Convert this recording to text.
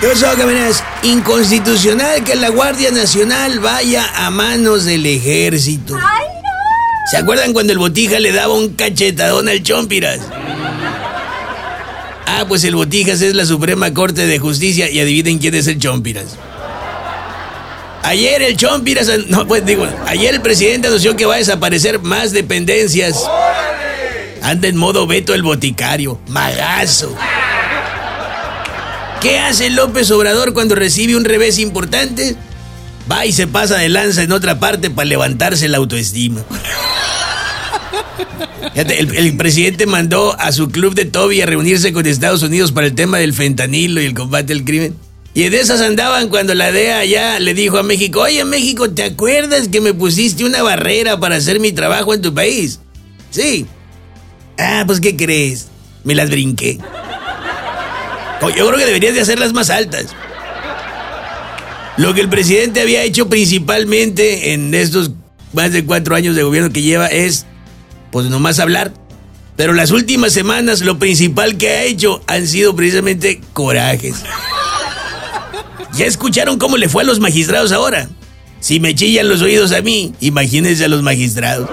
¿Qué pasó, camaradas? Inconstitucional que la Guardia Nacional vaya a manos del ejército. ¡Ay, no! ¿Se acuerdan cuando el Botija le daba un cachetadón al Chompiras? Ah, pues el Botijas es la Suprema Corte de Justicia y adivinen quién es el Chompiras. Ayer el Chompiras, no, pues digo, ayer el presidente anunció que va a desaparecer más dependencias. Anda en modo veto el boticario, magazo. ¿Qué hace López Obrador cuando recibe un revés importante? Va y se pasa de lanza en otra parte para levantarse la autoestima. El, presidente mandó a su club de Toby a reunirse con Estados Unidos para el tema del fentanilo y el combate al crimen. Y en esas andaban cuando la DEA ya le dijo a México, oye México, ¿te acuerdas que me pusiste una barrera para hacer mi trabajo en tu país? Sí. Ah, pues ¿qué crees? Me las brinqué. Oye, Yo creo que deberías de hacerlas más altas. Lo que el presidente había hecho principalmente en estos más de cuatro años de gobierno que lleva es, pues nomás hablar. Pero las últimas semanas lo principal que ha hecho han sido precisamente corajes. ¿Ya escucharon cómo le fue a los magistrados ahora? Si me chillan los oídos a mí, imagínense a los magistrados.